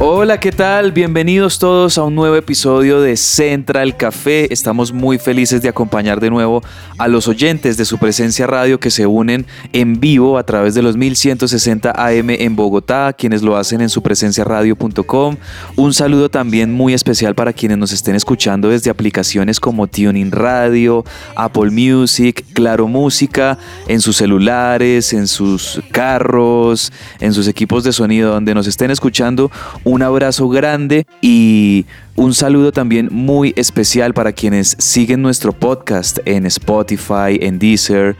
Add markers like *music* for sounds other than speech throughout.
Hola, ¿qué tal? Bienvenidos todos a un nuevo episodio de Central Café. Estamos muy felices de acompañar de nuevo a los oyentes de su presencia radio que se unen en vivo a través de los 1160 AM en Bogotá, quienes lo hacen en su radio.com. Un saludo también muy especial para quienes nos estén escuchando desde aplicaciones como Tuning Radio, Apple Music, Claro Música, en sus celulares, en sus carros, en sus equipos de sonido, donde nos estén escuchando un abrazo grande y un saludo también muy especial para quienes siguen nuestro podcast en Spotify, en Deezer,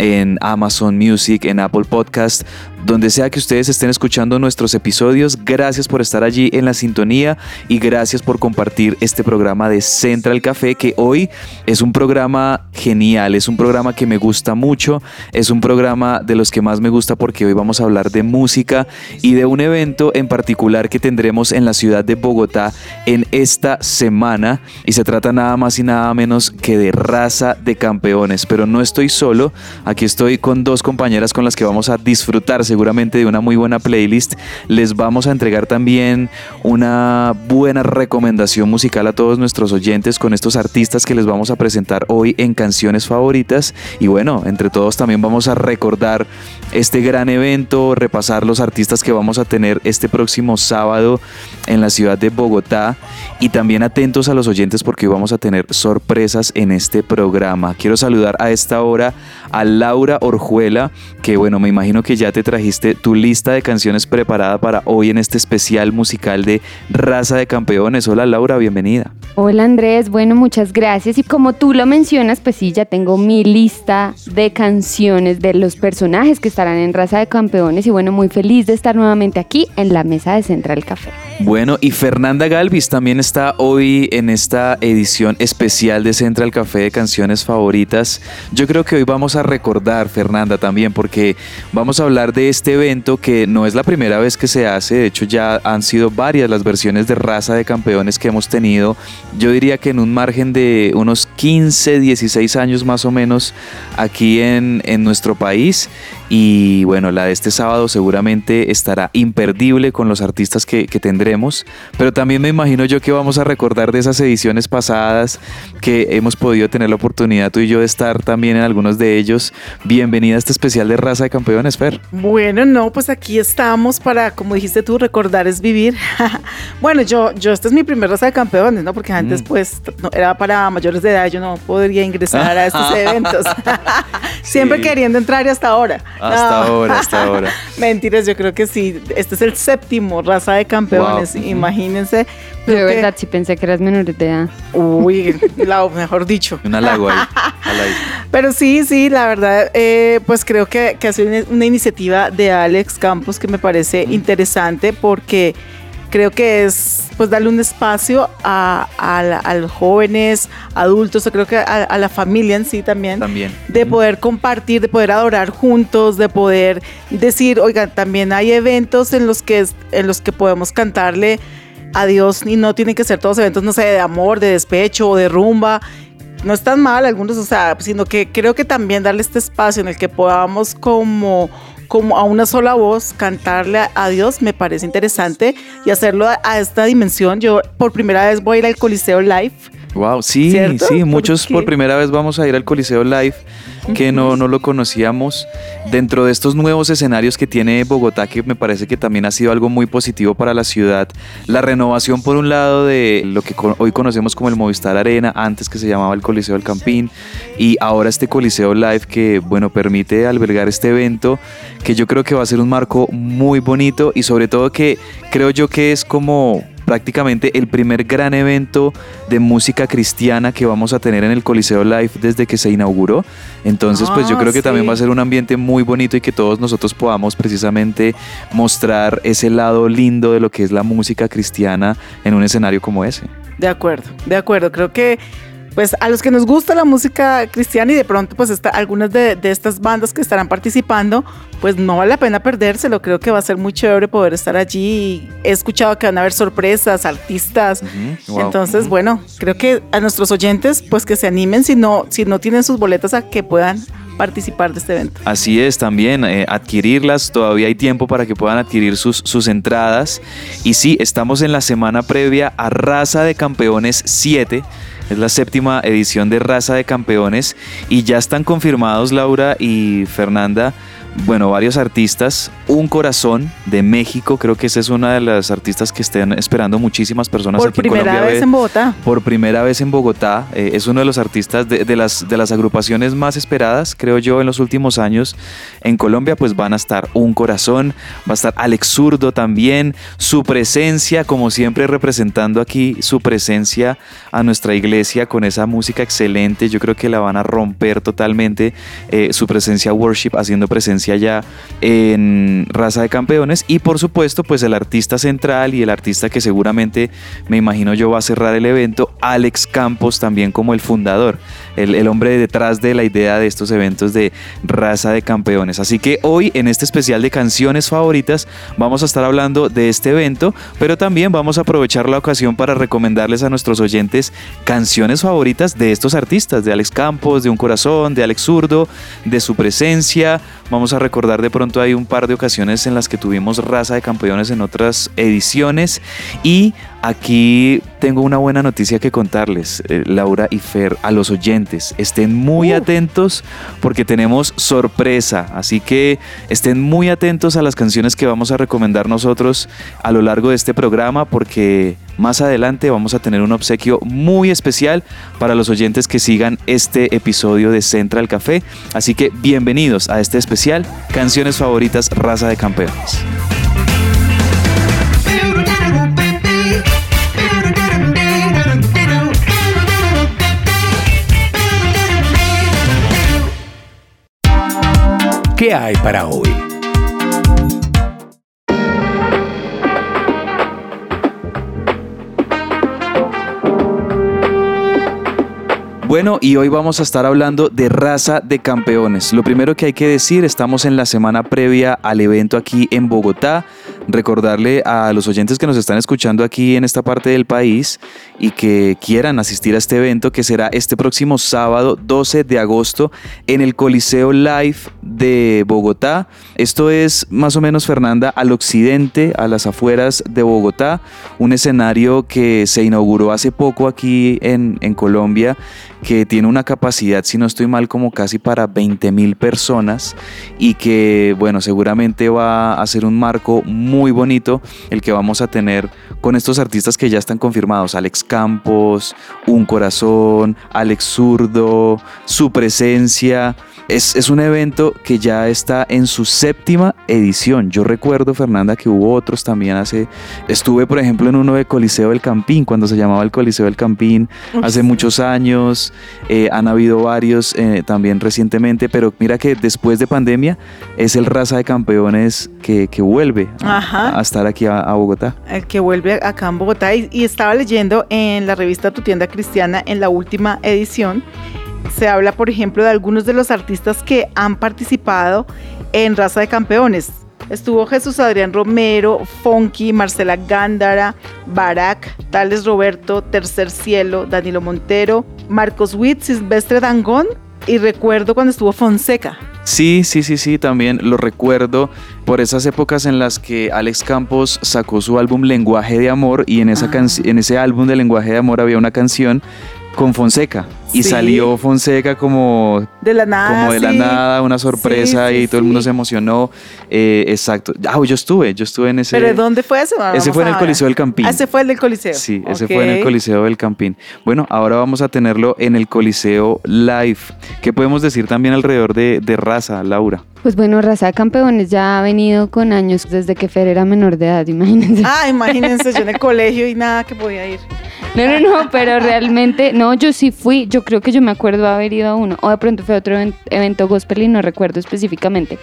en Amazon Music, en Apple Podcast, donde sea que ustedes estén escuchando nuestros episodios. Gracias por estar allí en la sintonía y gracias por compartir este programa de Central Café que hoy es un programa genial, es un programa que me gusta mucho, es un programa de los que más me gusta porque hoy vamos a hablar de música y de un evento en particular que tendremos en la ciudad de Bogotá en esta semana y se trata nada más y nada menos que de raza de campeones, pero no estoy solo, aquí estoy con dos compañeras con las que vamos a disfrutar seguramente de una muy buena playlist, les vamos a entregar también una buena recomendación musical a todos nuestros oyentes con estos artistas que les vamos a presentar hoy en canciones favoritas. Y bueno, entre todos también vamos a recordar este gran evento, repasar los artistas que vamos a tener este próximo sábado en la ciudad de Bogotá. Y también atentos a los oyentes porque vamos a tener sorpresas en este programa. Quiero saludar a esta hora a Laura Orjuela, que bueno, me imagino que ya te trajiste tu lista de canciones preparada para hoy en este especial musical de Raza de Campeones. Hola Laura, bienvenida. Hola Andrés, bueno, muchas gracias. Y como tú lo mencionas, pues sí, ya tengo mi lista de canciones de los personajes que estarán en Raza de Campeones y bueno, muy feliz de estar nuevamente aquí en la mesa de Central Café. Bueno, y Fernanda Galvis también está hoy en esta edición especial de Central Café de canciones favoritas. Yo creo que hoy vamos a recordar, Fernanda, también, porque vamos a hablar de este evento que no es la primera vez que se hace, de hecho ya han sido varias las versiones de raza de campeones que hemos tenido. Yo diría que en un margen de unos 15, 16 años más o menos aquí en, en nuestro país. Y bueno, la de este sábado seguramente estará imperdible con los artistas que, que, tendremos. Pero también me imagino yo que vamos a recordar de esas ediciones pasadas que hemos podido tener la oportunidad tú y yo de estar también en algunos de ellos. Bienvenida a este especial de Raza de Campeones, Fer. Bueno, no, pues aquí estamos para, como dijiste tú, recordar es vivir. *laughs* bueno, yo, yo, esta es mi primera Raza de Campeones, ¿no? Porque antes, mm. pues, no, era para mayores de edad, yo no podría ingresar a estos *laughs* eventos. *laughs* Siempre sí. queriendo entrar y hasta ahora. Hasta no. ahora, hasta *laughs* ahora. Mentiras, yo creo que sí. Este es el séptimo raza de campeones, wow. imagínense. Yo de verdad sí pensé que eras menor de edad. Uy, *laughs* la, mejor dicho. Un halago ahí. *laughs* Pero sí, sí, la verdad, eh, pues creo que, que ha sido una iniciativa de Alex Campos que me parece mm. interesante porque creo que es pues darle un espacio a, a, a los jóvenes, adultos, creo que a, a, la familia en sí también, también. de poder compartir, de poder adorar juntos, de poder decir, oigan, también hay eventos en los que, en los que podemos cantarle a Dios y no tienen que ser todos eventos, no sé, de amor, de despecho o de rumba. No están mal algunos, o sea, sino que creo que también darle este espacio en el que podamos como como a una sola voz cantarle a, Dios me parece interesante y hacerlo a, esta dimensión. Yo por primera vez voy a ir al Coliseo Live. Wow, sí, ¿cierto? sí, muchos por primera vez vamos a ir al Coliseo Live, que no, no lo conocíamos. Dentro de estos nuevos escenarios que tiene Bogotá, que me parece que también ha sido algo muy positivo para la ciudad, la renovación por un lado de lo que hoy conocemos como el Movistar Arena, antes que se llamaba el Coliseo del Campín, y ahora este Coliseo Live que, bueno, permite albergar este evento, que yo creo que va a ser un marco muy bonito y sobre todo que creo yo que es como prácticamente el primer gran evento de música cristiana que vamos a tener en el Coliseo Live desde que se inauguró. Entonces, pues yo Ah, creo que también va a ser un ambiente muy bonito y que todos nosotros podamos precisamente mostrar ese lado lindo de lo que es la música cristiana en un escenario como ese. De acuerdo, de acuerdo. Creo que pues a los que nos gusta la música cristiana y de pronto pues está, algunas de, de estas bandas que estarán participando, pues no vale la pena perdérselo. Creo que va a ser muy chévere poder estar allí. He escuchado que van a haber sorpresas, artistas. Wow. Entonces, bueno, creo que a nuestros oyentes pues que se animen si no, si no tienen sus boletas a que puedan participar de este evento. Así es, también eh, adquirirlas, todavía hay tiempo para que puedan adquirir sus, sus entradas. Y sí, estamos en la semana previa a Raza de Campeones 7. Es la séptima edición de Raza de Campeones y ya están confirmados Laura y Fernanda, bueno, varios artistas. Un Corazón de México, creo que esa es una de las artistas que estén esperando muchísimas personas Por aquí en primera Colombia. vez ver en Bogotá. por primera vez en Bogotá. Eh, es uno de los artistas de, de las, de las agrupaciones más esperadas, creo yo, en los últimos años en Colombia. Pues van a estar Un Corazón, va a estar Alex Zurdo también, su presencia, como siempre, representando aquí su presencia a nuestra iglesia con esa música excelente. Yo creo que la van a romper totalmente. eh, su presencia worship, haciendo presencia ya en Raza de Campeones. Y por supuesto, pues el artista central y el artista que seguramente, me imagino yo, va a cerrar el evento, Alex Campos, también como el fundador, el, el hombre detrás de la idea de estos eventos de Raza de Campeones. Así que hoy, en este especial de canciones favoritas, vamos a estar hablando de este evento, pero también vamos a aprovechar la ocasión para recomendarles a nuestros oyentes canciones favoritas de estos artistas, de Alex Campos, de Un Corazón, de Alex Zurdo, de su presencia. Vamos a recordar de pronto hay un par de ocasiones en las que tuvimos raza de campeones en otras ediciones y aquí tengo una buena noticia que contarles, eh, Laura y Fer, a los oyentes. Estén muy Uh. atentos porque tenemos sorpresa, así que estén muy atentos a las canciones que vamos a recomendar nosotros a lo largo de este programa porque más adelante vamos a tener un obsequio muy especial para los oyentes que sigan este episodio de Central Café. Así que bienvenidos a este especial, canciones favoritas raza de campeones. ¿Qué hay para hoy? Bueno, y hoy vamos a estar hablando de raza de campeones. Lo primero que hay que decir, estamos en la semana previa al evento aquí en Bogotá. Recordarle a los oyentes que nos están escuchando aquí en esta parte del país y que quieran asistir a este evento que será este próximo sábado 12 de agosto en el Coliseo Live de Bogotá. Esto es más o menos, Fernanda, al occidente, a las afueras de Bogotá, un escenario que se inauguró hace poco aquí en, Colombia que tiene una capacidad, si no estoy mal, como casi para 20 mil personas y que, bueno, seguramente va a ser un marco muy bonito el que vamos a tener con estos artistas que ya están confirmados, Alex Campos, Un Corazón, Alex Zurdo, su presencia. Es, es un evento que ya está en su séptima edición. Yo recuerdo, Fernanda, que hubo otros también hace... Estuve, por ejemplo, en uno de Coliseo del Campín, cuando se llamaba el Coliseo del Campín, hace muchos años. Eh, han habido varios eh, también recientemente, pero mira que después de pandemia es el raza de campeones que, que vuelve a, a estar aquí a, a Bogotá. el que vuelve acá en Bogotá y, y estaba leyendo en la revista Tu tienda cristiana en la última edición se habla por ejemplo de algunos de los artistas que han participado en Raza de Campeones estuvo Jesús Adrián Romero, Fonky, Marcela Gándara, Barak, Tales Roberto, Tercer Cielo, Danilo Montero, Marcos Witt, Silvestre Dangón y recuerdo cuando estuvo Fonseca. Sí, sí, sí, sí, también lo recuerdo por esas épocas en las que Alex Campos sacó su álbum Lenguaje de Amor y en, esa Ah. en ese álbum de Lenguaje de Amor había una canción con Fonseca. Y Sí. salió Fonseca como, De la nada. como de la nada, una sorpresa Sí, sí, y todo el mundo se emocionó. Eh, exacto. Ah, yo estuve, yo estuve en ese. ¿Pero dónde fue ese? Ese fue en el. Coliseo del Campín. Ah, ese fue el del Coliseo. Sí, ese fue en el Coliseo del Campín. Bueno, ahora vamos a tenerlo en el Coliseo Live. ¿Qué podemos decir también alrededor de, de raza, Laura? Pues bueno, Raza de Campeones ya ha venido con años desde que Fer era menor de edad, imagínense. Ah, imagínense, yo en el *laughs* colegio y nada que podía ir. No, no, no, pero realmente, no, yo sí fui, yo creo que yo me acuerdo haber ido a uno, o de pronto fue otro even- evento gospel y no recuerdo específicamente.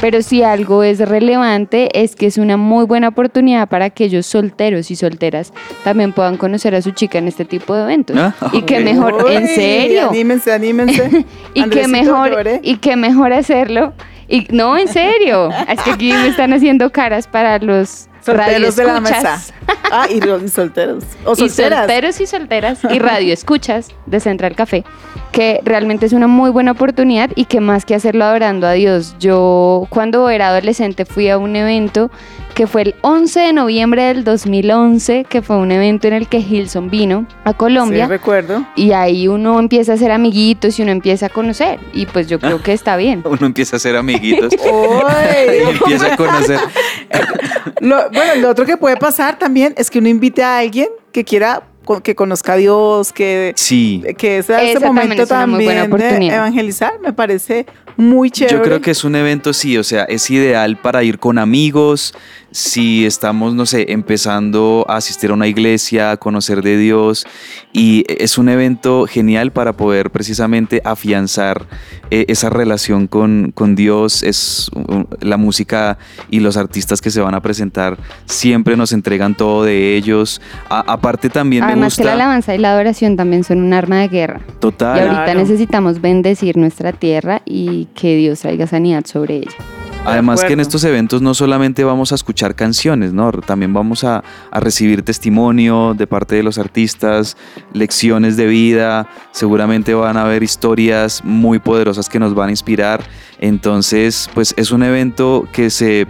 Pero si algo es relevante es que es una muy buena oportunidad para aquellos solteros y solteras también puedan conocer a su chica en este tipo de eventos. Ah, y que mejor, en serio. Anímense, anímense. *laughs* y que mejor lloré. y que mejor hacerlo y no en serio es que aquí me están haciendo caras para los Solteros de la mesa. *laughs* Ah, y solteros. O y solteras. solteros y solteras y *laughs* radio escuchas de Central Café que realmente es una muy buena oportunidad y que más que hacerlo adorando a Dios yo cuando era adolescente fui a un evento que fue el 11 de noviembre del 2011 que fue un evento en el que Hilson vino a Colombia Sí, recuerdo. y ahí uno empieza a ser amiguitos y uno empieza a conocer. Y pues yo creo *laughs* que está bien. Uno empieza a ser amiguitos *laughs* y empieza a conocer. *laughs* Lo- bueno, lo otro que puede pasar también es que uno invite a alguien que quiera que conozca a Dios, que, Sí. que sea ese también momento es una muy buena también de oportunidad. evangelizar. Me parece muy chévere. Yo creo que es un evento, sí, o sea, es ideal para ir con amigos, si estamos, no sé, empezando a asistir a una iglesia, a conocer de Dios, y es un evento genial para poder precisamente afianzar eh, esa relación con, con Dios, es uh, la música y los artistas que se van a presentar siempre nos entregan todo de ellos. A- aparte también me Además que la gusta... alabanza y la adoración también son un arma de guerra. Y Total. ahorita Claro. necesitamos bendecir nuestra tierra y que Dios traiga sanidad sobre ella. Además que en estos eventos no solamente vamos a escuchar canciones, ¿no? También vamos a, a recibir testimonio de parte de los artistas, lecciones de vida, seguramente van a haber historias muy poderosas que nos van a inspirar. Entonces, pues es un evento que se,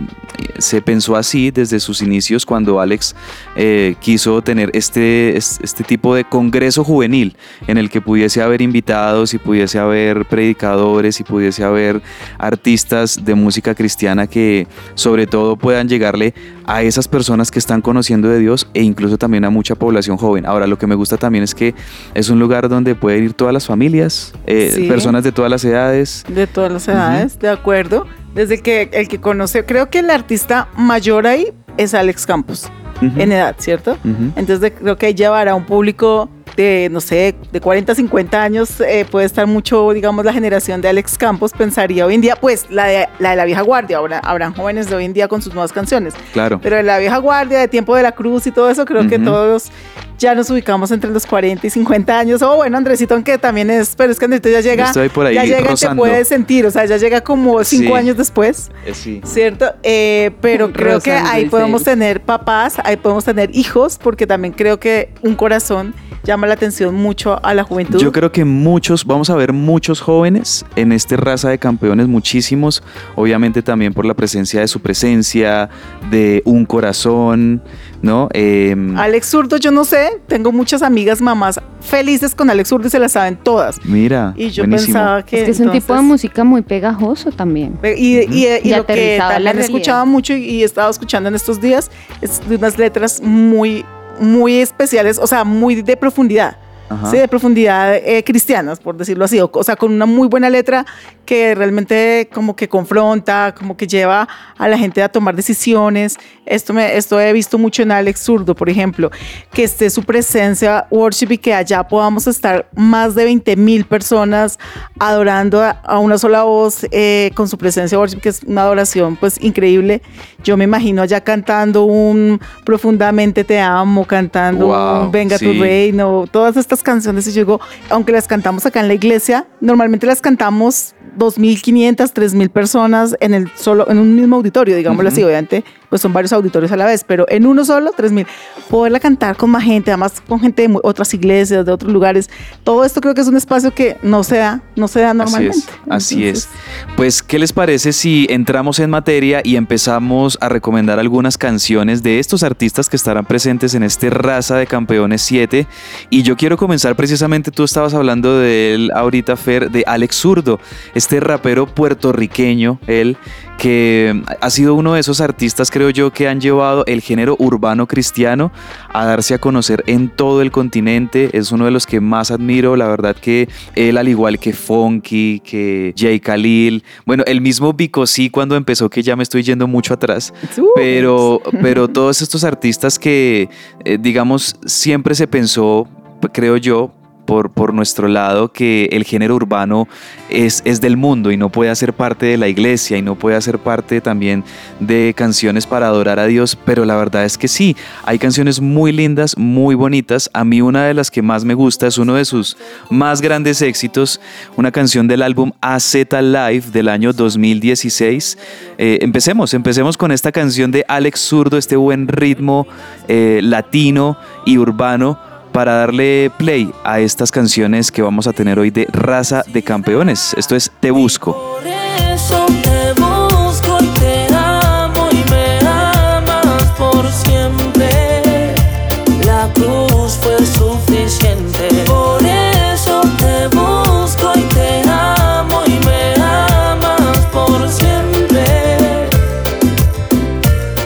se pensó así desde sus inicios cuando Alex eh, quiso tener este, es- este tipo de congreso juvenil en el que pudiese haber invitados y pudiese haber predicadores y pudiese haber artistas de música cristiana que sobre todo puedan llegarle a esas personas que están conociendo de Dios e incluso también a mucha población joven. Ahora, lo que me gusta también es que es un lugar donde pueden ir todas las familias, eh, Sí. personas de todas las edades. De todas las edades, de acuerdo. Desde que el que conoce, creo que el artista mayor ahí es Alex Campos, en edad, ¿cierto? Entonces creo que llevará a un público de, no sé, de 40, 50 años, eh, puede estar mucho, digamos, la generación de Alex Campos, pensaría hoy en día, pues la de la, de la vieja guardia, ahora habrán jóvenes de hoy en día con sus nuevas canciones, Claro. pero de la vieja guardia, de Tiempo de la Cruz y todo eso, creo que todos ya nos ubicamos entre los 40 y 50 años, o bueno, Andresito, aunque también es, pero es que Andresito ya llega, Estoy por ahí ya llega y te rozando. puede sentir, o sea, ya llega como cinco Sí. años después. Eh, sí. ¿Cierto? Eh, pero creo que Rozando ahí podemos tener papás, ahí podemos tener hijos, porque también creo que un corazón llama la atención mucho a la juventud. Yo creo que muchos, vamos a ver muchos jóvenes en este raza de campeones, muchísimos, obviamente también por la presencia de su presencia, de un corazón, ¿no? Em, Alex Zurdo, yo no sé, tengo muchas amigas mamás felices con Alex Zurdo y se las saben todas. mira, Y yo buenísimo. pensaba que... es que es un tipo de música muy pegajoso también. Y, y- y- y Y lo que también escuchado mucho y, y he estado escuchando en estos días es de unas letras muy, muy especiales, o sea, muy de profundidad. Ajá. Sí, de profundidad eh, cristianas, por decirlo así, o, o sea, con una muy buena letra que realmente como que confronta, como que lleva a la gente a tomar decisiones. Esto, me, esto he visto mucho en Alex Zurdo, por ejemplo, que esté su presencia worship y que allá podamos estar más de 20 mil personas adorando a, a una sola voz eh, con su presencia worship, que es una adoración pues increíble. Yo me imagino allá cantando un profundamente te amo, cantando Wow, un venga sí. tu reino, todas estas canciones. Y yo digo, aunque las cantamos acá en la iglesia, normalmente las cantamos 2.500, 3.000 personas en el solo en un mismo auditorio, digámoslo así, Ujú. obviamente pues son varios auditorios a la vez, pero en uno solo, 3.000. Poderla cantar con más gente, además con gente de otras iglesias, de otros lugares, todo esto creo que es un espacio que no se da, no se da Así normalmente. es, así es. Pues, ¿qué les parece si entramos en materia y empezamos a recomendar algunas canciones de estos artistas que estarán presentes en este Raza de Campeones 7? Y yo quiero comenzar precisamente, tú estabas hablando de él ahorita, Fer, de Alex Zurdo, este rapero puertorriqueño, él, que ha sido uno de esos artistas, creo yo, que han llevado el género urbano cristiano a darse a conocer en todo el continente. Es uno de los que más admiro. La verdad que él, al igual que Funky, que Jay Khalil, bueno, el mismo Vico sí cuando empezó, que ya me estoy yendo mucho atrás, pero, pero todos estos artistas que, eh, digamos, siempre se pensó, creo yo, por, por nuestro lado, que el género urbano es, es del mundo y no puede hacer parte de la iglesia y no puede hacer parte también de canciones para adorar a Dios, pero la verdad es que sí, hay canciones muy lindas, muy bonitas. A mí una de las que más me gusta es uno de sus más grandes éxitos, una canción del álbum AZ Live del año 2016. Eh, empecemos, empecemos con esta canción de Alex Zurdo, este buen ritmo eh, latino y urbano para darle play a estas canciones que vamos a tener hoy de Raza de Campeones. Esto es Te Busco. Por eso te busco y te amo y me amas por siempre. La cruz fue suficiente. Por eso te busco y te amo y me amas por siempre.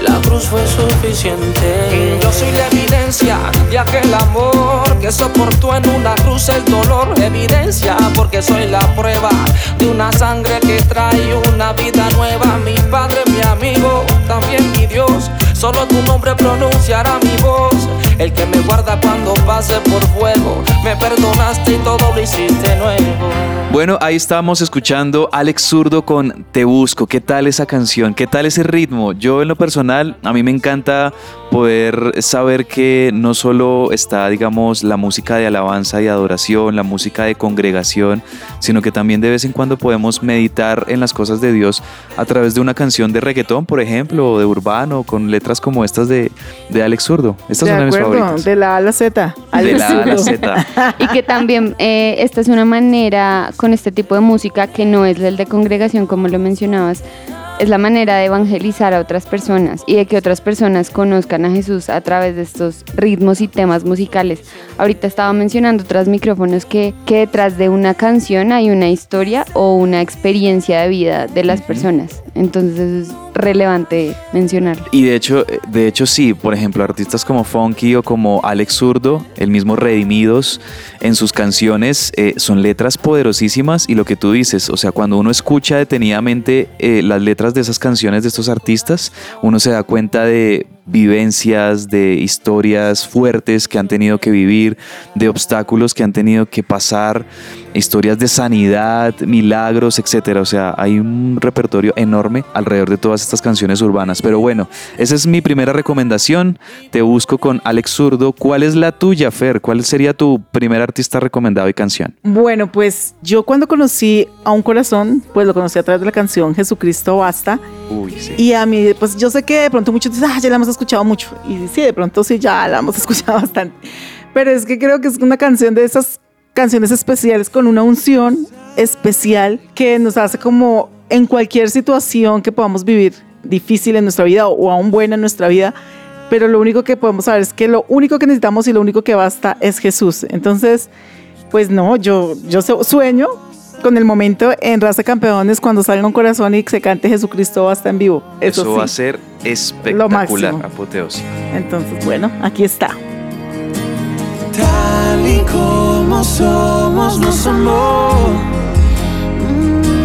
La cruz fue suficiente. Yo soy la evidencia de amor que soportó en una cruz el dolor. Evidencia porque soy la prueba de una sangre que trae una vida nueva. Mi padre, mi amigo, también mi Dios. Solo tu nombre pronunciará mi voz. El que me guarda cuando pase por fuego. Me perdonaste y todo lo hiciste nuevo. Bueno, ahí estamos escuchando Alex Zurdo con Te Busco. ¿Qué tal esa canción? ¿Qué tal ese ritmo? Yo en lo personal, a mí me encanta poder saber que no solo está, digamos, la música de alabanza y adoración, la música de congregación, sino que también de vez en cuando podemos meditar en las cosas de Dios a través de una canción de reggaetón, por ejemplo, o de urbano, con letras como estas de, de Alex Zurdo. Estas de la A a la Z. De la A a la. Z. Y que también eh, esta es una manera con este tipo de música que no es el de congregación como lo mencionabas, es la manera de evangelizar a otras personas y de que otras personas conozcan a Jesús a través de estos ritmos y temas musicales. Ahorita estaba mencionando tras micrófonos que, que detrás de una canción hay una historia o una experiencia de vida de las personas. Entonces eso es relevante mencionarlo. Y de hecho, eh, de hecho sí, por ejemplo, artistas como Funky o como Alex Zurdo, el mismo Redimidos, en sus canciones eh, son letras poderosísimas y lo que tú dices, o sea, cuando uno escucha detenidamente eh, las letras de esas canciones de estos artistas, uno se da cuenta de vivencias, de historias fuertes que han tenido que vivir, de obstáculos que han tenido que pasar, historias de sanidad, milagros, etcétera. O sea, hay un repertorio enorme alrededor de todas estas canciones urbanas. Pero bueno, esa es mi primera recomendación. Te busco con Alex Zurdo. ¿Cuál es la tuya, Fer? ¿Cuál sería tu primer artista recomendado y canción? Bueno, pues yo cuando conocí a un corazón, pues lo conocí a través de la canción Jesucristo Basta. Uy, sí. Y a mí, pues yo sé que de pronto muchos dicen, ah, ya la hemos escuchado mucho. Y sí, de pronto sí, ya la hemos *laughs* escuchado bastante. Pero es que creo que es una canción de esas canciones especiales con una unción especial que nos hace como en cualquier situación que podamos vivir difícil en nuestra vida o aún buena en nuestra vida. Pero lo único que podemos saber es que lo único que necesitamos y lo único que basta es Jesús. Entonces, pues no, yo, yo su- sueño con el momento en Raza Campeones cuando salga un corazón y se cante Jesucristo basta en vivo. Eso, Eso sí. va a ser espectacular, apoteósico. Entonces, bueno, aquí está. Tal y como somos, nos amó. Mm.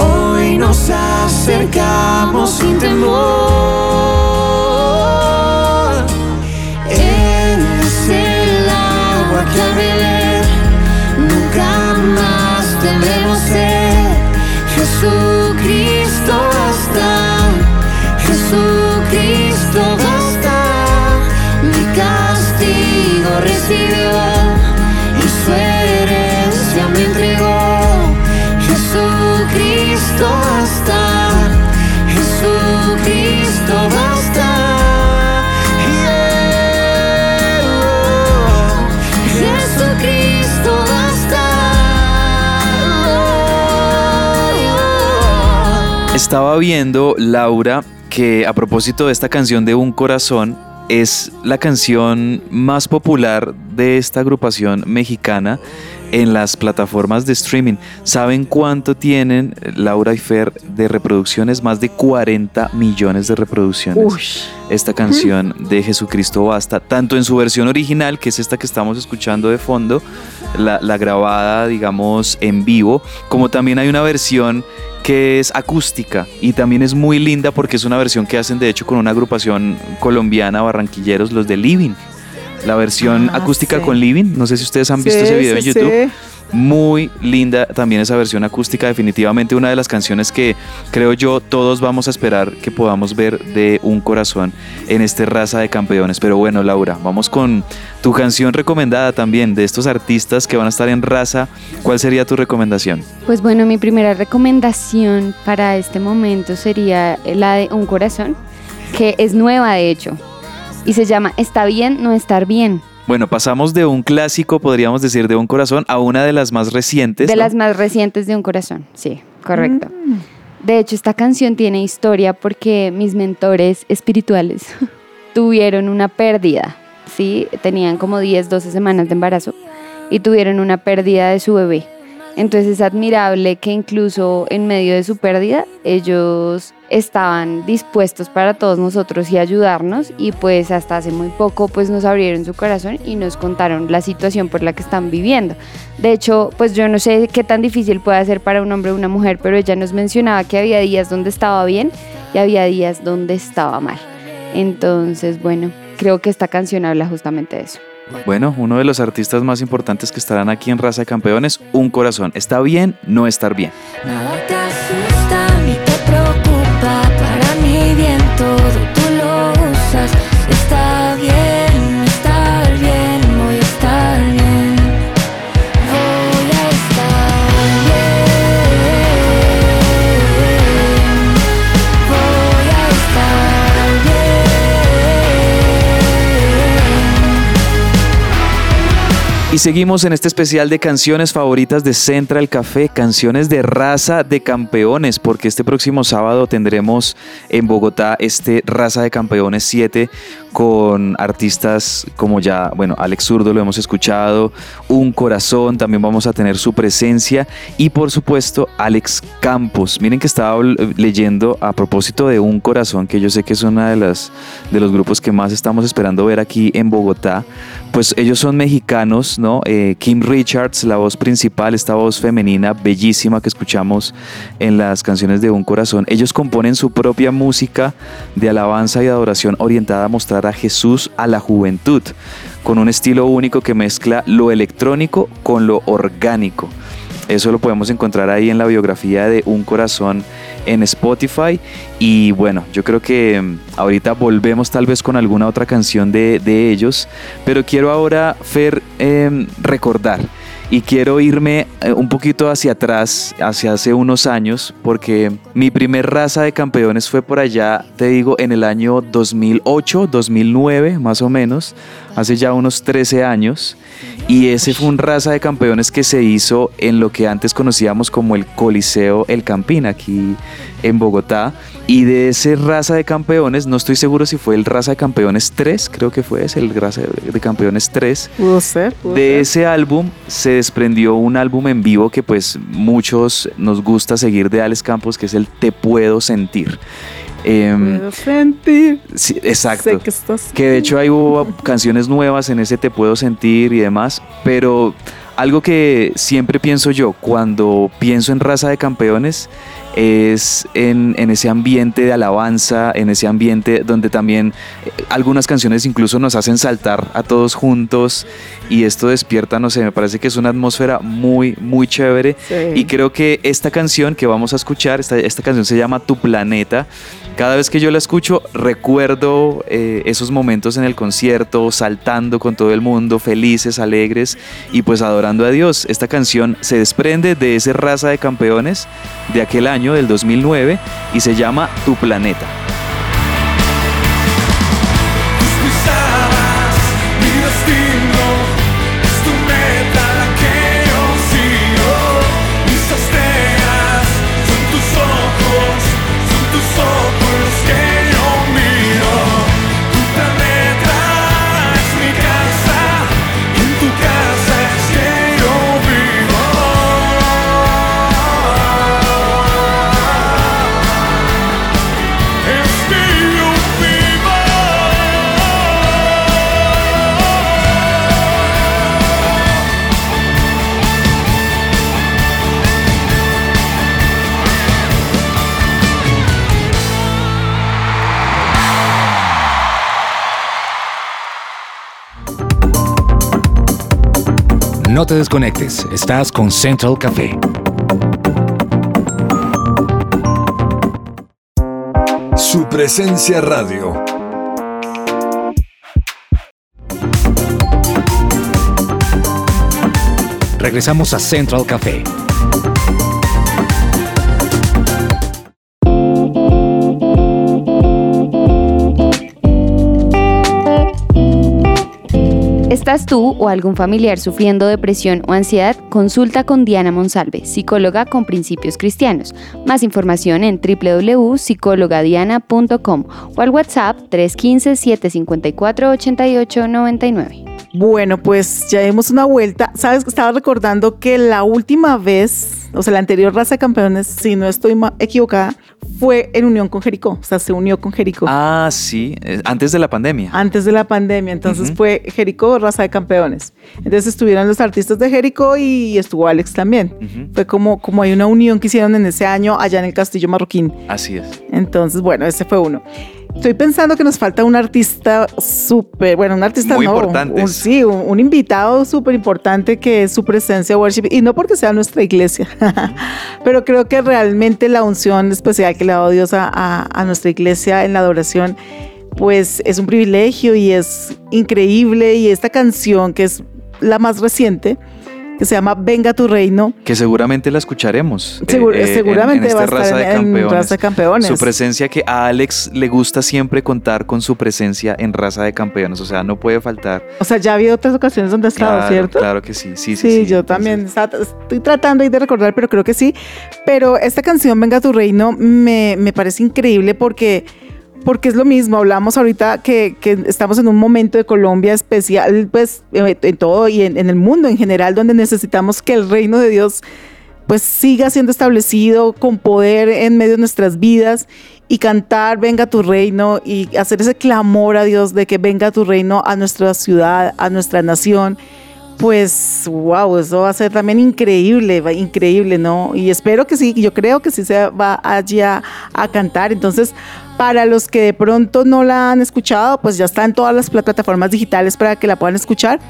Hoy nos acercamos sin temor. Estaba viendo, Laura, que a propósito de esta canción de Un Corazón, es la canción más popular de esta agrupación mexicana en las plataformas de streaming. ¿Saben cuánto tienen Laura y Fer de reproducciones? Más de 40 millones de reproducciones. Esta canción de Jesucristo Basta, tanto en su versión original, que es esta que estamos escuchando de fondo, la, la grabada, digamos, en vivo, como también hay una versión que es acústica y también es muy linda porque es una versión que hacen de hecho con una agrupación colombiana, barranquilleros, los de Living. La versión Ah, acústica sí. con Living, no sé si ustedes han visto ese video sí, en YouTube. Muy linda también esa versión acústica, definitivamente una de las canciones que creo yo todos vamos a esperar que podamos ver de un corazón en este raza de campeones. Pero bueno, Laura, vamos con tu canción recomendada también de estos artistas que van a estar en raza. ¿Cuál sería tu recomendación? Pues bueno, mi primera recomendación para este momento sería la de Un Corazón, que es nueva de hecho, y se llama Está bien no estar bien. Bueno, pasamos de un clásico, podríamos decir, de un corazón, a una de las más recientes. De ¿no? las más recientes de Un Corazón, sí, correcto. De hecho, esta canción tiene historia porque mis mentores espirituales *laughs* tuvieron una pérdida, ¿sí? Tenían como 10, 12 semanas de embarazo y tuvieron una pérdida de su bebé. Entonces es admirable que incluso en medio de su pérdida ellos estaban dispuestos para todos nosotros y ayudarnos y pues hasta hace muy poco pues nos abrieron su corazón y nos contaron la situación por la que están viviendo. De hecho, pues yo no sé qué tan difícil puede ser para un hombre o una mujer, pero ella nos mencionaba que había días donde estaba bien y había días donde estaba mal. Entonces, bueno, creo que esta canción habla justamente de eso. Bueno, uno de los artistas más importantes que estarán aquí en Raza Campeones, Un Corazón. ¿Está bien? No estar bien. Y seguimos en este especial de canciones favoritas de Central Café, canciones de raza de campeones, porque este próximo sábado tendremos en Bogotá este Raza de Campeones 7 con artistas como ya, bueno, Alex Zurdo lo hemos escuchado, Un Corazón, también vamos a tener su presencia y por supuesto Alex Campos. Miren que estaba leyendo a propósito de Un Corazón, que yo sé que es una de de los grupos que más estamos esperando ver aquí en Bogotá. Pues ellos son mexicanos, ¿no? Eh, Kim Richards, la voz principal, esta voz femenina bellísima que escuchamos en las canciones de Un Corazón. Ellos componen su propia música de alabanza y adoración orientada a mostrar a Jesús a la juventud, con un estilo único que mezcla lo electrónico con lo orgánico. Eso lo podemos encontrar ahí en la biografía de Un Corazón en Spotify. Y bueno, yo creo que mm, ahorita volvemos tal vez con alguna otra canción de, de ellos. Pero quiero ahora, Fer, em, recordar. Y quiero irme eh, un poquito hacia atrás, hacia hace unos años, porque mi primer raza de campeones fue por allá, te digo, en el año 2008, 2009, más o menos, hace ya unos 13 años. Y ese fue un raza de campeones que se hizo en lo que antes conocíamos como el Coliseo El Campín, aquí en Bogotá. Y de ese raza de campeones, no estoy seguro si fue el raza de campeones 3, creo que fue ese, el raza de campeones 3. Pudo ser. pudo De ser. ese álbum se desprendió un álbum en vivo que pues muchos nos gusta seguir de Alex Campos, que es el Te Puedo Sentir. Em, Puedo sentir. sí, exacto. Sé que estás. Que de hecho hay hubo *laughs* canciones nuevas en ese Te Puedo Sentir y demás, pero algo que siempre pienso yo cuando pienso en raza de campeones es en, en ese ambiente de alabanza, en ese ambiente donde también eh, algunas canciones incluso nos hacen saltar a todos juntos y esto despierta, no sé, me parece que es una atmósfera muy, muy chévere Sí. y creo que esta canción que vamos a escuchar, esta, esta canción se llama Tu Planeta. Cada vez que yo la escucho, recuerdo eh, esos momentos en el concierto, saltando con todo el mundo, felices, alegres y pues adorando a Dios. Esta canción se desprende de ese raza de campeones de aquel año, del 2009, y se llama Tu Planeta. No te desconectes, estás con Central Café. Su presencia radio. Regresamos a Central Café. ¿Estás tú o algún familiar sufriendo depresión o ansiedad? Consulta con Diana Monsalve, psicóloga con principios cristianos. Más información en www.psicologadiana.com o al WhatsApp 315-754-8899. Bueno, pues ya dimos una vuelta. Sabes que estaba recordando que la última vez, o sea, la anterior raza de campeones, si no estoy equivocada, fue en unión con Jericó. O sea, se unió con Jericó. Ah, sí, eh, antes de la pandemia. Antes de la pandemia, entonces fue Jericó, raza de campeones. Entonces estuvieron los artistas de Jericó y estuvo Alex también. Fue como, como hay una unión que hicieron en ese año allá en el Castillo Marroquín. Así es. Entonces, bueno, ese fue uno. Estoy pensando que nos falta un artista súper, bueno, un artista Muy no, un- sí, un, un invitado súper importante que es su presencia worship y no porque sea nuestra iglesia, *laughs* pero creo que realmente la unción especial que le ha dado Dios a, a- a nuestra iglesia en la adoración, pues es un privilegio y es increíble y esta canción que es la más reciente, que se llama Venga tu reino, Que seguramente la escucharemos. eh, Segur- eh, en- seguramente en, va a estar Raza de en- en Campeones. Raza de Campeones. Su presencia que a Alex le gusta siempre contar con su presencia en Raza de Campeones. O sea, no puede faltar. o sea, ya había otras ocasiones donde ha estado, Claro, ¿cierto? claro que sí. Sí, sí, Sí, sí. yo también estoy tratando ahí de recordar, pero creo que sí. Pero esta canción, Venga tu Reino, me, me parece increíble porque, porque es lo mismo. Hablamos ahorita que, estamos en un momento de Colombia especial, pues eh, en todo y en, en el mundo en general, donde necesitamos que el reino de Dios pues siga siendo establecido con poder en medio de nuestras vidas y cantar venga tu reino y hacer ese clamor a Dios de que venga tu reino a nuestra ciudad, a nuestra nación pues wow, eso va a ser también increíble, increíble, ¿no? Y espero que sí, yo creo que sí se va allí a, a cantar. Entonces, para los que de pronto no la han escuchado, pues ya está en todas las plataformas digitales para que la puedan escuchar.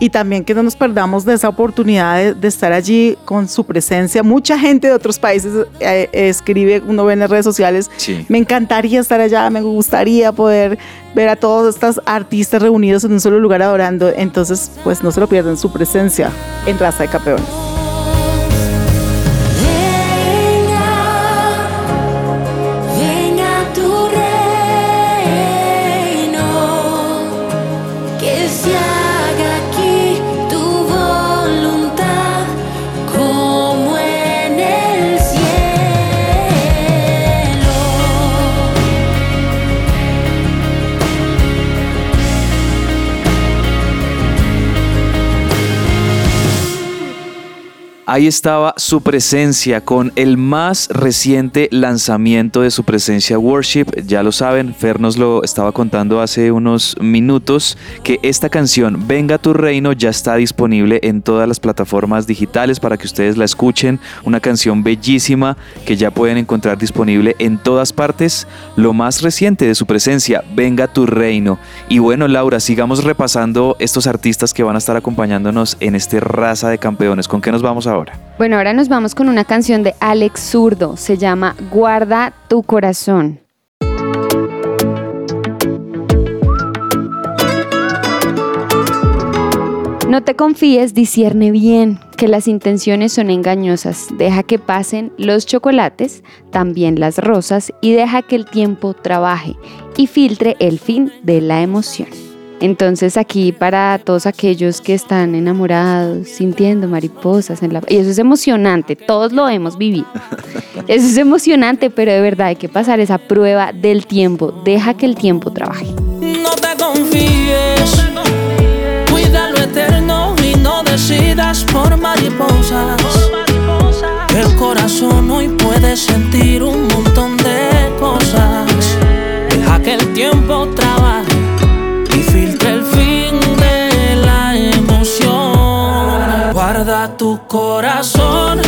Y también que no nos perdamos de esa oportunidad de, de estar allí con su presencia. Mucha gente de otros países eh, eh, escribe, uno ve en las redes sociales, Sí. me encantaría estar allá, me gustaría poder ver a todos estos artistas reunidos en un solo lugar adorando. Entonces, pues no se lo pierdan su presencia en Raza de Campeones. Ahí estaba su presencia con el más reciente lanzamiento de su presencia Worship. Ya lo saben, Fer nos lo estaba contando hace unos minutos que esta canción Venga tu reino ya está disponible en todas las plataformas digitales para que ustedes la escuchen. Una canción bellísima que ya pueden encontrar disponible en todas partes. Lo más reciente de su presencia, Venga tu reino. Y bueno, Laura, sigamos repasando estos artistas que van a estar acompañándonos en este raza de campeones. ¿Con qué nos vamos Bueno, ahora nos vamos con una canción de Alex Zurdo. Se llama Guarda tu corazón. No te confíes, discierne bien, que las intenciones son engañosas. Deja que pasen los chocolates, también las rosas, y deja que el tiempo trabaje y filtre el fin de la emoción. Entonces aquí para todos aquellos que están enamorados, sintiendo mariposas en la... Y eso es emocionante, todos lo hemos vivido. *laughs* Eso es emocionante, pero de verdad hay que pasar esa prueba del tiempo. Deja que el tiempo trabaje. No te confíes, cuida lo eterno y no decidas por mariposas. El corazón hoy puede sentir un montón de cosas. Deja que el tiempo trabaje tu corazón.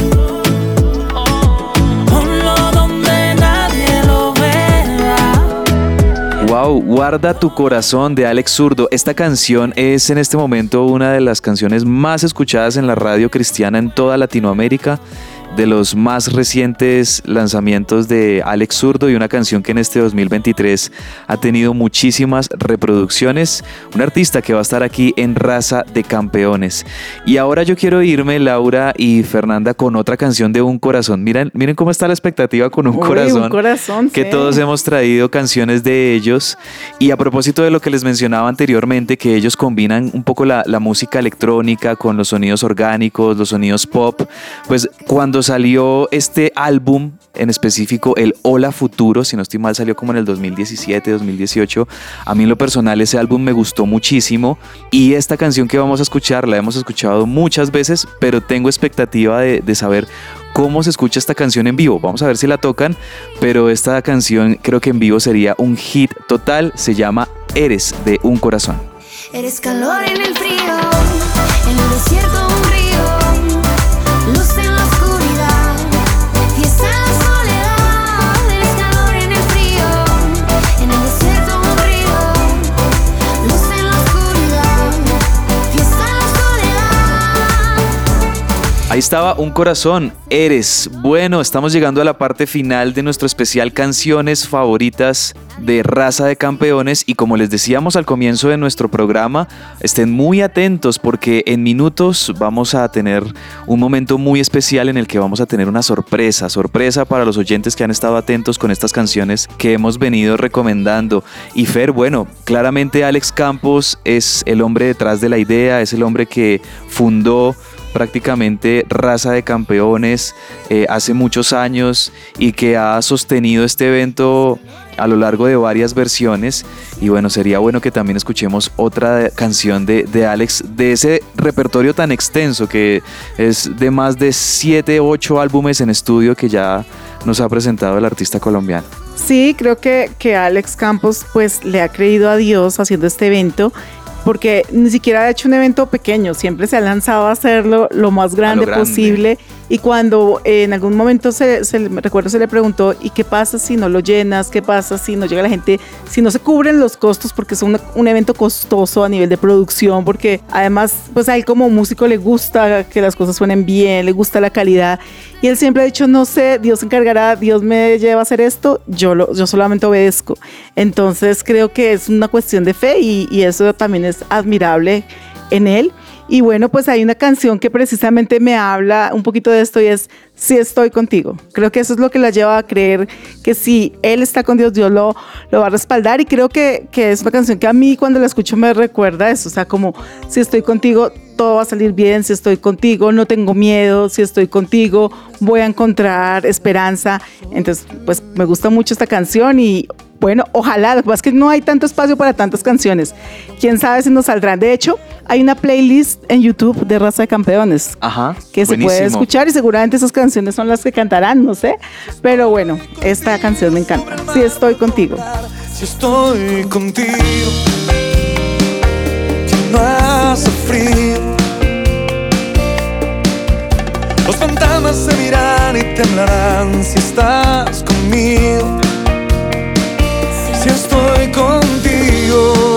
Wow, Guarda tu corazón de Alex Zurdo. Esta canción es en este momento una de las canciones más escuchadas en la radio cristiana en toda Latinoamérica de los más recientes lanzamientos de Alex Zurdo y una canción que en este 2023 ha tenido muchísimas reproducciones. Un artista que va a estar aquí en Raza de Campeones. Y ahora yo quiero irme, Laura y Fernanda, con otra canción de Un Corazón. Miren, miren cómo está la expectativa con Un Uy, Corazón. Un corazón, que sí. todos hemos traído canciones de ellos. Y a propósito de lo que les mencionaba anteriormente, que ellos combinan un poco la, la música electrónica con los sonidos orgánicos, los sonidos pop, pues cuando salió este álbum en específico, el Hola Futuro, si no estoy mal, salió como en el 2017, 2018. A mí lo personal ese álbum me gustó muchísimo y esta canción que vamos a escuchar la hemos escuchado muchas veces, pero tengo expectativa de, de saber cómo se escucha esta canción en vivo. Vamos a ver si la tocan, pero esta canción creo que en vivo sería un hit total. Se llama Eres de un corazón. Eres calor en el frío, en el desierto Estaba un corazón, eres. Bueno, estamos llegando a la parte final de nuestro especial canciones favoritas de raza de campeones y como les decíamos al comienzo de nuestro programa, estén muy atentos porque en minutos vamos a tener un momento muy especial en el que vamos a tener una sorpresa, sorpresa para los oyentes que han estado atentos con estas canciones que hemos venido recomendando. Y Fer, bueno, claramente Alex Campos es el hombre detrás de la idea, es el hombre que fundó prácticamente raza de campeones eh, hace muchos años y que ha sostenido este evento a lo largo de varias versiones y bueno sería bueno que también escuchemos otra canción de, de Alex de ese repertorio tan extenso que es de más de 7, 8 álbumes en estudio que ya nos ha presentado el artista colombiano. Sí, creo que, que Alex Campos pues le ha creído a Dios haciendo este evento porque ni siquiera ha hecho un evento pequeño, siempre se ha lanzado a hacerlo lo más grande, grande. posible y cuando eh, en algún momento se, se recuerdo se le preguntó ¿y qué pasa si no lo llenas? ¿Qué pasa si no llega la gente? Si no se cubren los costos porque es un, un evento costoso a nivel de producción porque además pues a él como músico le gusta que las cosas suenen bien, le gusta la calidad y él siempre ha dicho no sé, Dios se encargará, Dios me lleva a hacer esto, yo, lo, yo solamente obedezco. Entonces creo que es una cuestión de fe y, y eso también es admirable en él. Y bueno, pues hay una canción que precisamente me habla un poquito de esto y es Si estoy contigo. Creo que eso es lo que la lleva a creer que si él está con Dios, Dios lo, lo va a respaldar. Y creo que, que es una canción que a mí cuando la escucho me recuerda eso. O sea, como si estoy contigo, todo va a salir bien. Si estoy contigo, no tengo miedo. Si estoy contigo, voy a encontrar esperanza. Entonces, pues me gusta mucho esta canción y bueno, ojalá, lo que pasa es que no hay tanto espacio para tantas canciones. Quién sabe si nos saldrán. De hecho, hay una playlist en YouTube de Raza de Campeones Ajá. que se puede escuchar y seguramente esas canciones son las que cantarán, no sé. Pero bueno, esta canción me encanta. Si estoy contigo. Si estoy contigo, no hace frío. Los fantasmas se miran y temblarán si estás conmigo. Si estoy contigo,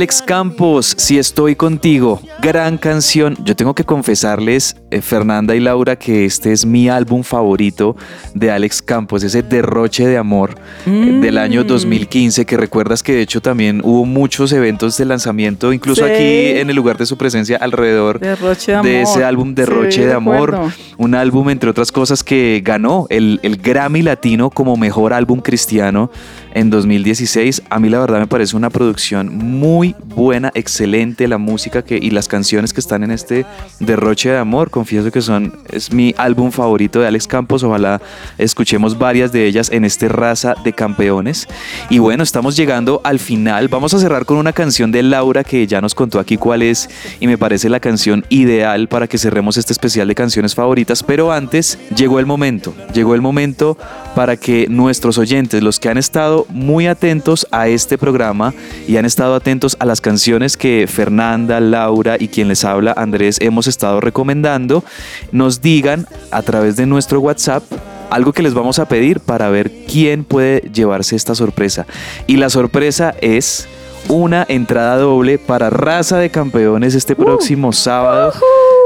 Alex Campos, si estoy contigo, gran canción. Yo tengo que confesarles, eh, Fernanda y Laura, que este es mi álbum favorito de Alex Campos, ese derroche de amor eh, del año 2015, que recuerdas que de hecho también hubo muchos eventos de lanzamiento, incluso Sí. aquí en el lugar de su presencia alrededor Derroche de ese álbum Derroche Sí, de de Amor, un álbum entre otras cosas que ganó el, el Grammy Latino como mejor álbum cristiano en 2016. A mí la verdad me parece una producción muy buena, excelente, la música que, y las canciones que están en este Derroche de Amor, confieso que son, es mi álbum favorito de Alex Campos, ojalá escuchemos varias de ellas en este Raza de Campeones. Y bueno, estamos llegando al final, vamos a cerrar con una canción de Laura que ya nos contó aquí cuál es y me parece la canción ideal para que cerremos este especial de canciones favoritas, pero antes llegó el momento, llegó el momento para que nuestros oyentes, los que han estado estado muy atentos a este programa y han estado atentos a las canciones que Fernanda, Laura y quien les habla, Andrés, hemos estado recomendando, nos digan a través de nuestro WhatsApp algo que les vamos a pedir para ver quién puede llevarse esta sorpresa. Y la sorpresa es una entrada doble para Raza de Campeones este próximo sábado.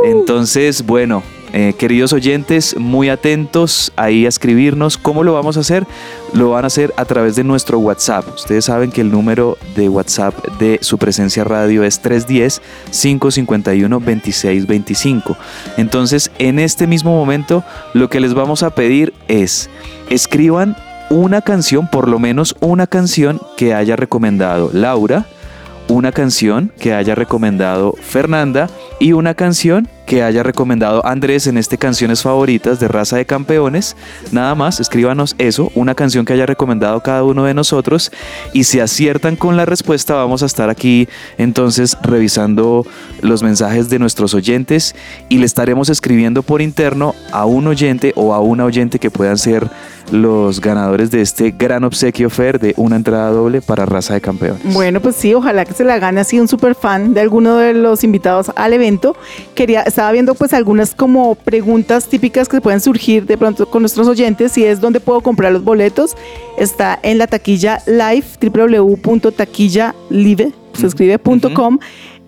Entonces, bueno, eh, queridos oyentes, muy atentos ahí a escribirnos. ¿Cómo lo vamos a hacer? Lo van a hacer a través de nuestro WhatsApp. Ustedes saben que el número de WhatsApp de su presencia radio es 310-551-2625. Entonces, en este mismo momento, lo que les vamos a pedir es, escriban una canción, por lo menos una canción que haya recomendado Laura, una canción que haya recomendado Fernanda y una canción que haya recomendado Andrés en este Canciones Favoritas de Raza de Campeones. Nada más, escríbanos eso, una canción que haya recomendado cada uno de nosotros y si aciertan con la respuesta vamos a estar aquí entonces revisando los mensajes de nuestros oyentes y le estaremos escribiendo por interno a un oyente o a una oyente que puedan ser los ganadores de este gran obsequio Fer de una entrada doble para Raza de Campeones. Bueno, pues sí, ojalá que se la gane así un super fan de alguno de los invitados al evento. Quería, estaba viendo pues algunas como preguntas típicas que pueden surgir de pronto con nuestros oyentes y es dónde puedo comprar los boletos. Está en la taquilla live, www.taquillalive, se escribe.com.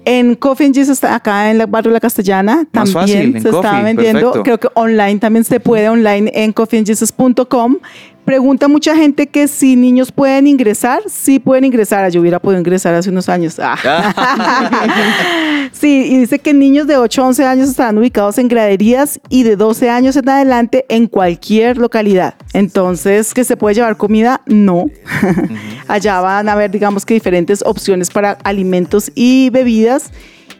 En Coffee and está acá en el barrio La Castellana. Más También fácil, se está Coffee, vendiendo. perfecto. Creo que online también se puede, online en coffeeandjesus.com. Pregunta mucha gente que si niños pueden ingresar. Sí pueden ingresar. Yo hubiera podido ingresar hace unos años. Ah. *laughs* sí, y dice que niños de 8 a 11 años estarán ubicados en graderías y de 12 años en adelante en cualquier localidad. Entonces, ¿que se puede llevar comida? No. *laughs* Allá van a haber, digamos que diferentes opciones para alimentos y bebidas.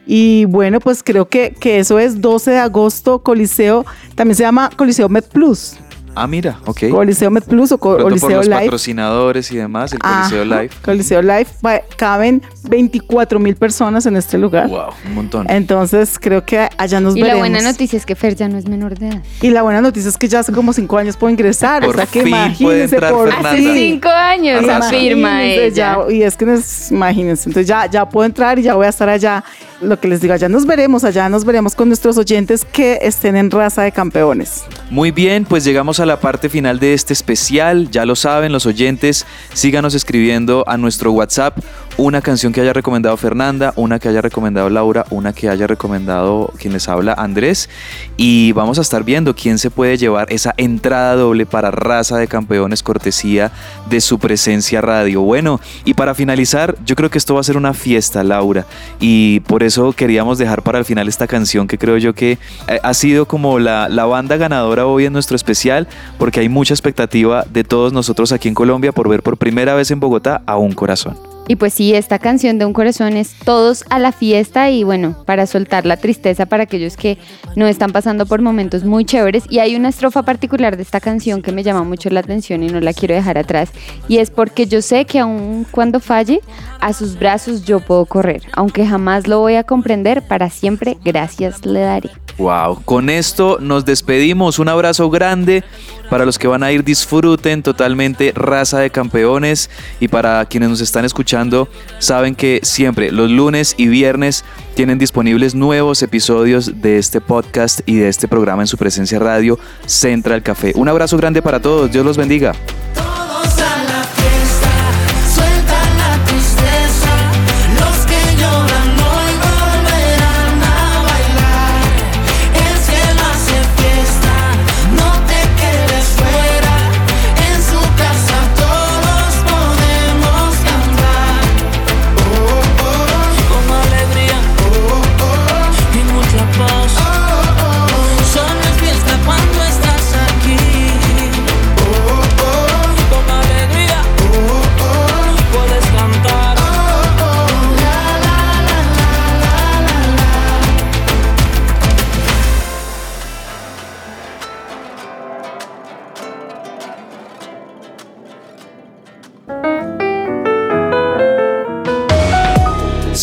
Y bueno, pues creo que, que eso es 12 de agosto, Coliseo. También se llama Coliseo Med Plus. Ah, mira, ok. Coliseo Med Plus o Co- Pronto por Coliseo los Live. patrocinadores y demás, el Coliseo Ajá, Live. Coliseo Live. Caben 24 mil personas en este lugar. Wow, un montón. Entonces creo que allá nos Y la veremos. buena noticia es que Fer ya no es menor de edad. Y la buena noticia es que ya hace como cinco años puedo ingresar. Por o sea que fin imagínense por. Hace fin. cinco años Arrasa. afirma ella. ya, y es que nos- imagínense, entonces ya, ya puedo entrar y ya voy a estar allá. Lo que les digo, allá nos veremos, allá nos veremos con nuestros oyentes que estén en raza de campeones. Muy bien, pues llegamos a la parte final de este especial. Ya lo saben, los oyentes, síganos escribiendo a nuestro WhatsApp una canción que haya recomendado Fernanda, una que haya recomendado Laura, una que haya recomendado quien les habla Andrés. Y vamos a estar viendo quién se puede llevar esa entrada doble para Raza de Campeones, cortesía de su presencia radio. Bueno, y para finalizar, yo creo que esto va a ser una fiesta, Laura. Y por eso queríamos dejar para el final esta canción que creo yo que eh, ha sido como la, la banda ganadora hoy en nuestro especial, porque hay mucha expectativa de todos nosotros aquí en Colombia por ver por primera vez en Bogotá a un corazón. Y pues sí, esta canción de Un Corazón es todos a la fiesta y bueno, para soltar la tristeza para aquellos que no están pasando por momentos muy chéveres. Y hay una estrofa particular de esta canción que me llama mucho la atención y no la quiero dejar atrás. Y es porque yo sé que aun cuando falle, a sus brazos yo puedo correr. Aunque jamás lo voy a comprender, para siempre gracias le daré. Wow, con esto nos despedimos. Un abrazo grande para los que van a ir, disfruten totalmente raza de campeones y para quienes nos están escuchando, saben que siempre los lunes y viernes tienen disponibles nuevos episodios de este podcast y de este programa en su presencia radio Central Café. Un abrazo grande para todos, Dios los bendiga.